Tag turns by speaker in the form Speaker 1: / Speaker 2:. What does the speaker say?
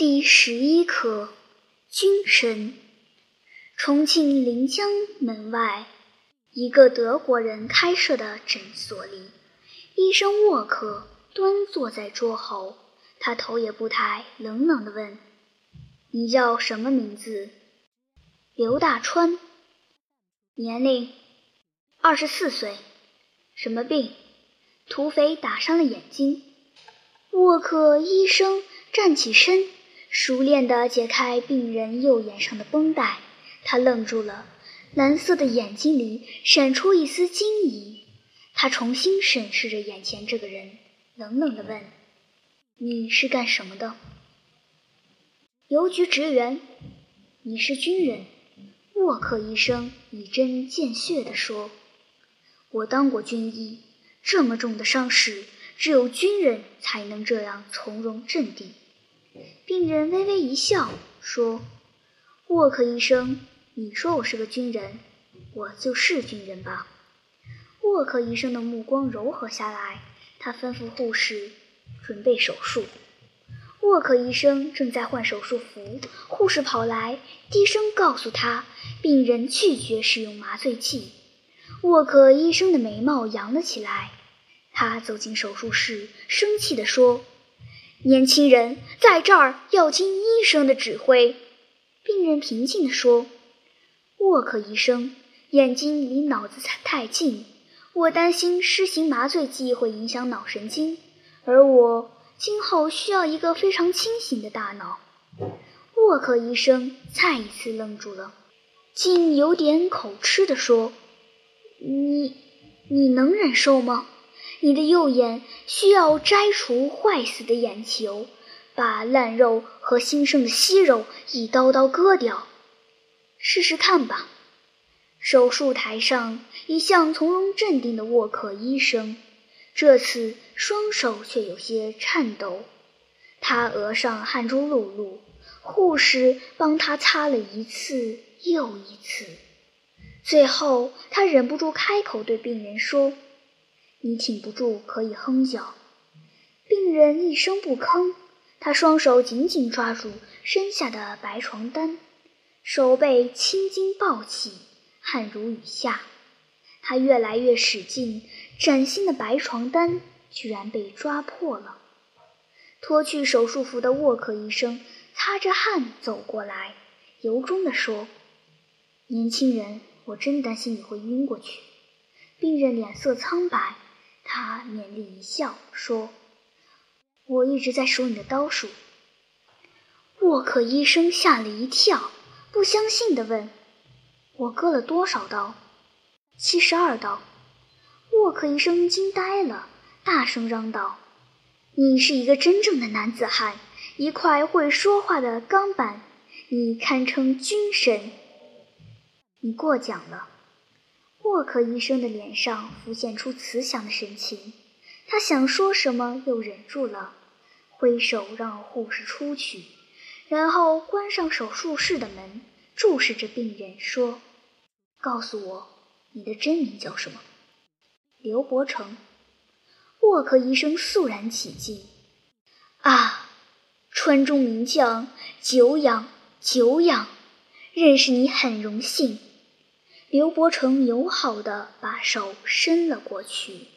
Speaker 1: 第十一课，军神。重庆临江门外，一个德国人开设的诊所里，医生沃克端坐在桌后，他头也不抬，冷冷地问：“你叫什么名字？”“
Speaker 2: 刘大川。”“
Speaker 1: 年龄？”“
Speaker 2: 二十四岁。”“
Speaker 1: 什么病？”“
Speaker 2: 土匪打伤了眼睛。”
Speaker 1: 沃克医生站起身。熟练地解开病人右眼上的绷带，他愣住了，蓝色的眼睛里闪出一丝惊疑。他重新审视着眼前这个人，冷冷地问：“你是干什么的？”“
Speaker 2: 邮局职员。”“
Speaker 1: 你是军人？”沃克医生以针见血地说：“我当过军医，这么重的伤势，只有军人才能这样从容镇定。”病人微微一笑，说：“沃克医生，你说我是个军人，我就是军人吧。”沃克医生的目光柔和下来，他吩咐护士准备手术。沃克医生正在换手术服，护士跑来，低声告诉他，病人拒绝使用麻醉剂。沃克医生的眉毛扬了起来，他走进手术室，生气地说。年轻人在这儿要听医生的指挥。”病人平静地说。“沃克医生，眼睛离脑子太近，我担心施行麻醉剂会影响脑神经，而我今后需要一个非常清醒的大脑。”沃克医生再一次愣住了，竟有点口吃地说：“你，你能忍受吗？”你的右眼需要摘除坏死的眼球，把烂肉和新生的息肉一刀刀割掉。试试看吧。手术台上一向从容镇定的沃克医生，这次双手却有些颤抖。他额上汗珠漉漉，护士帮他擦了一次又一次。最后，他忍不住开口对病人说。你挺不住，可以哼叫。病人一声不吭，他双手紧紧抓住身下的白床单，手背青筋暴起，汗如雨下。他越来越使劲，崭新的白床单居然被抓破了。脱去手术服的沃克医生擦着汗走过来，由衷地说：“年轻人，我真担心你会晕过去。”病人脸色苍白。他勉力一笑，说：“我一直在数你的刀数。”沃克医生吓了一跳，不相信地问：“我割了多少刀？”“七十二刀。”沃克医生惊呆了，大声嚷道：“你是一个真正的男子汉，一块会说话的钢板，你堪称军神。你过奖了。”沃克医生的脸上浮现出慈祥的神情，他想说什么又忍住了，挥手让护士出去，然后关上手术室的门，注视着病人说：“告诉我，你的真名叫什么？”刘伯承。沃克医生肃然起敬：“啊，川中名将，久仰久仰，认识你很荣幸。”刘伯承友好地把手伸了过去。